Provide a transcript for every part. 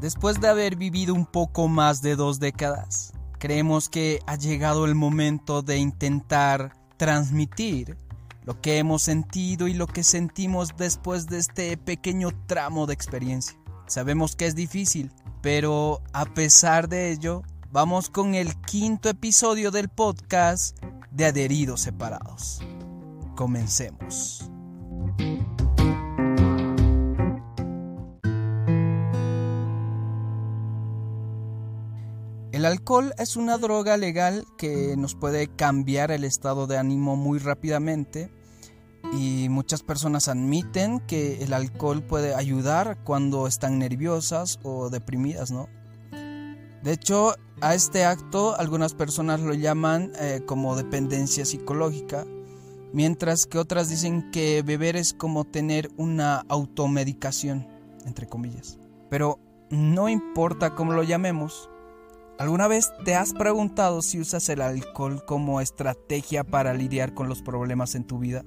Después de haber vivido un poco más de dos décadas, creemos que ha llegado el momento de intentar transmitir lo que hemos sentido y lo que sentimos después de este pequeño tramo de experiencia. Sabemos que es difícil, pero a pesar de ello, vamos con el quinto episodio del podcast de Adheridos Separados. Comencemos. El alcohol es una droga legal que nos puede cambiar el estado de ánimo muy rápidamente y muchas personas admiten que el alcohol puede ayudar cuando están nerviosas o deprimidas, ¿no? De hecho, a este acto algunas personas lo llaman eh, como dependencia psicológica, mientras que otras dicen que beber es como tener una automedicación, entre comillas. Pero no importa cómo lo llamemos, ¿Alguna vez te has preguntado si usas el alcohol como estrategia para lidiar con los problemas en tu vida?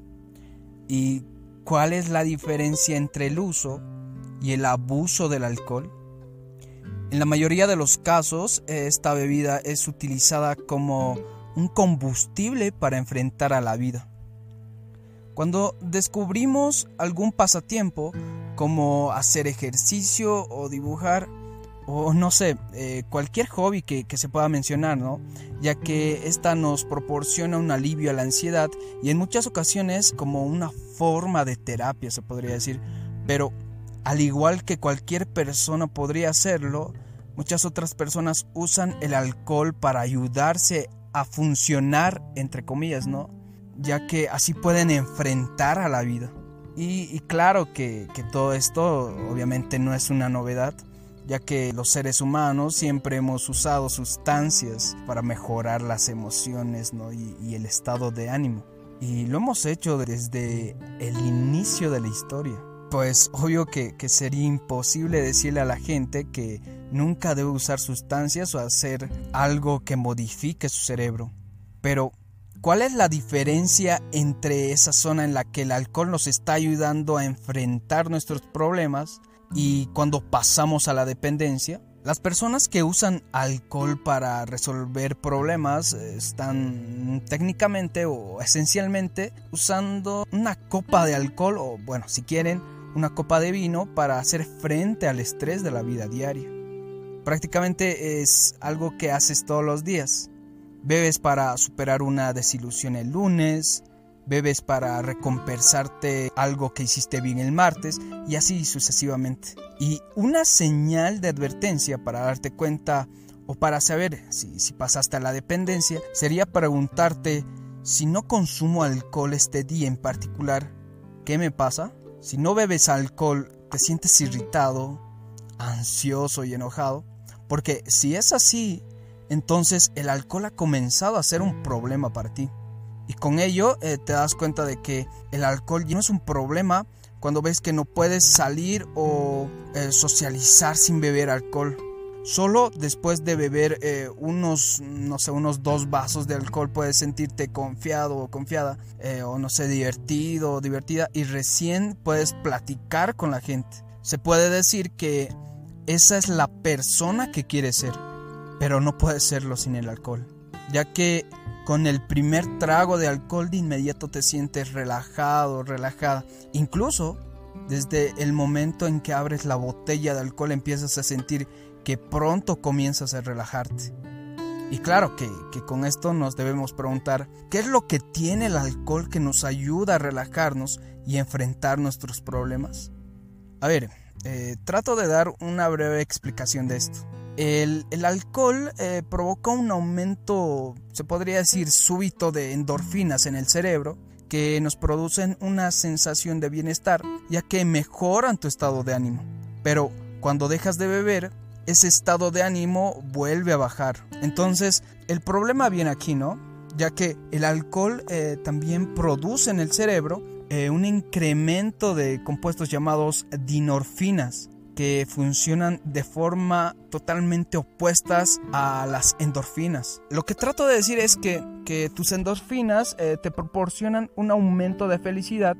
¿Y cuál es la diferencia entre el uso y el abuso del alcohol? En la mayoría de los casos, esta bebida es utilizada como un combustible para enfrentar a la vida. Cuando descubrimos algún pasatiempo, como hacer ejercicio o dibujar, o no sé, eh, cualquier hobby que, se pueda mencionar, ¿no? Ya que esta nos proporciona un alivio a la ansiedad y en muchas ocasiones como una forma de terapia, se podría decir. Pero al igual que cualquier persona podría hacerlo, muchas otras personas usan el alcohol para ayudarse a funcionar, entre comillas, ¿no? Ya que así pueden enfrentar a la vida. Y, claro que, que todo esto obviamente no es una novedad ya que los seres humanos siempre hemos usado sustancias para mejorar las emociones y, el estado de ánimo. Y lo hemos hecho desde el inicio de la historia. Pues obvio que, que, sería imposible decirle a la gente que nunca debe usar sustancias o hacer algo que modifique su cerebro. Pero, ¿cuál es la diferencia entre esa zona en la que el alcohol nos está ayudando a enfrentar nuestros problemas y cuando pasamos a la dependencia, las personas que usan alcohol para resolver problemas están técnicamente o esencialmente usando una copa de alcohol o bueno, si quieren, una copa de vino para hacer frente al estrés de la vida diaria. Prácticamente es algo que haces todos los días. Bebes para superar una desilusión el lunes, bebes para recompensarte algo que hiciste bien el martes y así sucesivamente. Y una señal de advertencia para darte cuenta o para saber si, si pasaste a la dependencia sería preguntarte si no consumo alcohol este día en particular, ¿qué me pasa? Si no bebes alcohol, te sientes irritado, ansioso y enojado. Porque si es así, entonces el alcohol ha comenzado a ser un problema para ti. Y con ello eh, te das cuenta de que el alcohol ya no es un problema cuando ves que no puedes salir o eh, socializar sin beber alcohol. Solo después de beber eh, unos, no sé, unos dos vasos de alcohol puedes sentirte confiado o confiada, o no sé, divertido o divertida, y recién puedes platicar con la gente. Se puede decir que esa es la persona que quieres ser, pero no puedes serlo sin el alcohol, ya que con el primer trago de alcohol de inmediato te sientes relajado, relajada. Incluso desde el momento en que abres la botella de alcohol empiezas a sentir que pronto comienzas a relajarte. Y claro que, con esto nos debemos preguntar, ¿qué es lo que tiene el alcohol que nos ayuda a relajarnos y enfrentar nuestros problemas? A ver, eh, trato de dar una breve explicación de esto. El, alcohol eh, provoca un aumento, se podría decir, súbito de endorfinas en el cerebro que nos producen una sensación de bienestar, ya que mejoran tu estado de ánimo. Pero cuando dejas de beber, ese estado de ánimo vuelve a bajar. Entonces, el problema viene aquí, ¿no? Ya que el alcohol eh, también produce en el cerebro eh, un incremento de compuestos llamados dinorfinas, que funcionan de forma totalmente opuestas a las endorfinas. Lo que trato de decir es que, tus endorfinas eh, te proporcionan un aumento de felicidad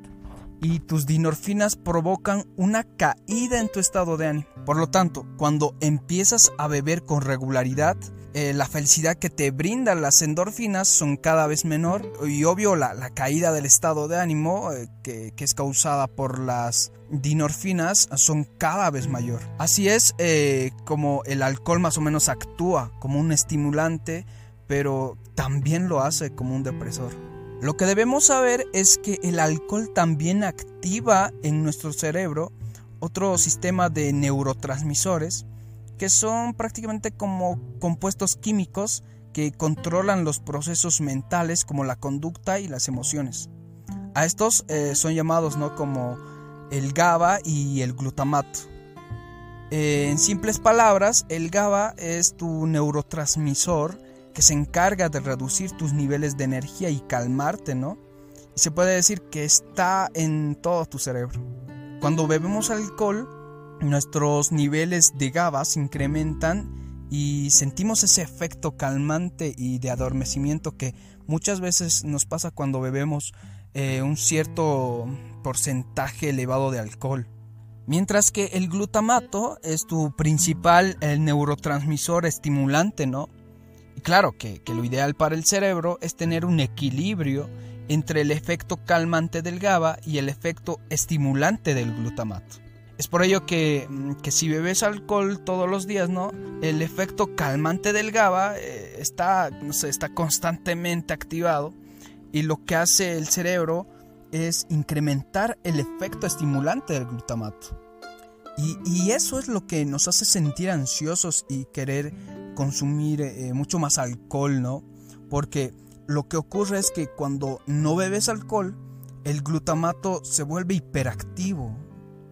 y tus dinorfinas provocan una caída en tu estado de ánimo. Por lo tanto, cuando empiezas a beber con regularidad, eh, la felicidad que te brindan las endorfinas son cada vez menor y obvio la, caída del estado de ánimo eh, que, es causada por las dinorfinas son cada vez mayor. Así es eh, como el alcohol más o menos actúa como un estimulante, pero también lo hace como un depresor. Lo que debemos saber es que el alcohol también activa en nuestro cerebro otro sistema de neurotransmisores que son prácticamente como compuestos químicos que controlan los procesos mentales como la conducta y las emociones. A estos eh, son llamados ¿no? como el GABA y el glutamato. Eh, en simples palabras, el GABA es tu neurotransmisor que se encarga de reducir tus niveles de energía y calmarte, ¿no? Se puede decir que está en todo tu cerebro. Cuando bebemos alcohol, nuestros niveles de GABA se incrementan y sentimos ese efecto calmante y de adormecimiento que muchas veces nos pasa cuando bebemos eh, un cierto porcentaje elevado de alcohol. Mientras que el glutamato es tu principal el neurotransmisor estimulante, ¿no? Claro que, lo ideal para el cerebro es tener un equilibrio entre el efecto calmante del GABA y el efecto estimulante del glutamato. Es por ello que, que, si bebes alcohol todos los días, ¿no? El efecto calmante del GABA eh, está, está constantemente activado y lo que hace el cerebro es incrementar el efecto estimulante del glutamato. Y, y eso es lo que nos hace sentir ansiosos y querer consumir eh, mucho más alcohol, ¿no? Porque lo que ocurre es que cuando no bebes alcohol, el glutamato se vuelve hiperactivo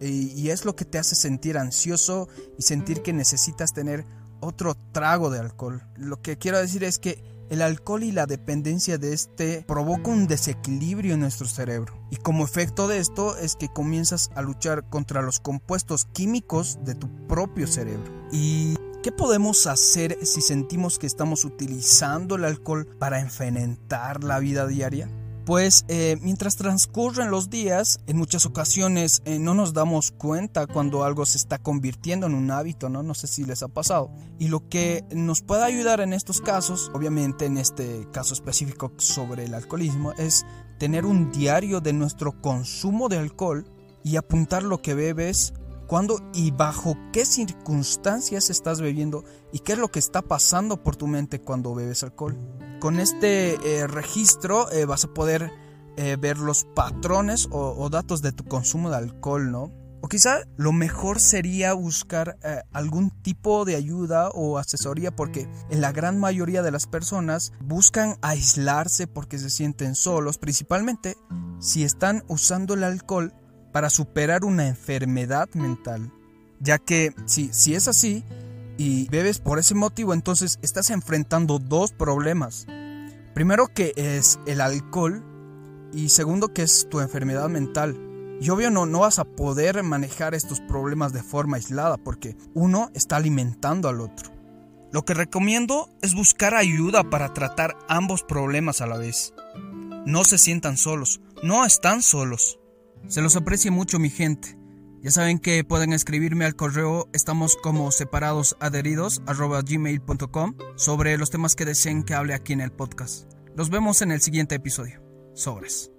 y, es lo que te hace sentir ansioso y sentir que necesitas tener otro trago de alcohol. Lo que quiero decir es que el alcohol y la dependencia de este provoca un desequilibrio en nuestro cerebro. Y como efecto de esto es que comienzas a luchar contra los compuestos químicos de tu propio cerebro. Y ¿Qué podemos hacer si sentimos que estamos utilizando el alcohol para envenenar la vida diaria? Pues eh, mientras transcurren los días, en muchas ocasiones eh, no nos damos cuenta cuando algo se está convirtiendo en un hábito, ¿no? No sé si les ha pasado. Y lo que nos puede ayudar en estos casos, obviamente en este caso específico sobre el alcoholismo, es tener un diario de nuestro consumo de alcohol y apuntar lo que bebes, cuándo y bajo qué circunstancias estás bebiendo y qué es lo que está pasando por tu mente cuando bebes alcohol. Con este eh, registro eh, vas a poder eh, ver los patrones o, datos de tu consumo de alcohol, ¿no? O quizá lo mejor sería buscar algún tipo de ayuda o asesoría porque en la gran mayoría de las personas buscan aislarse porque se sienten solos, principalmente si están usando el alcohol para superar una enfermedad mental. Ya que si, si es así y bebes por ese motivo, entonces estás enfrentando dos problemas. Primero que es el alcohol y segundo que es tu enfermedad mental. Y obvio no, no vas a poder manejar estos problemas de forma aislada porque uno está alimentando al otro. Lo que recomiendo es buscar ayuda para tratar ambos problemas a la vez. No se sientan solos, no están solos. Se los aprecia mucho mi gente. Ya saben que pueden escribirme al correo estamos como separados adheridos gmail.com sobre los temas que deseen que hable aquí en el podcast. Nos vemos en el siguiente episodio. Sobres.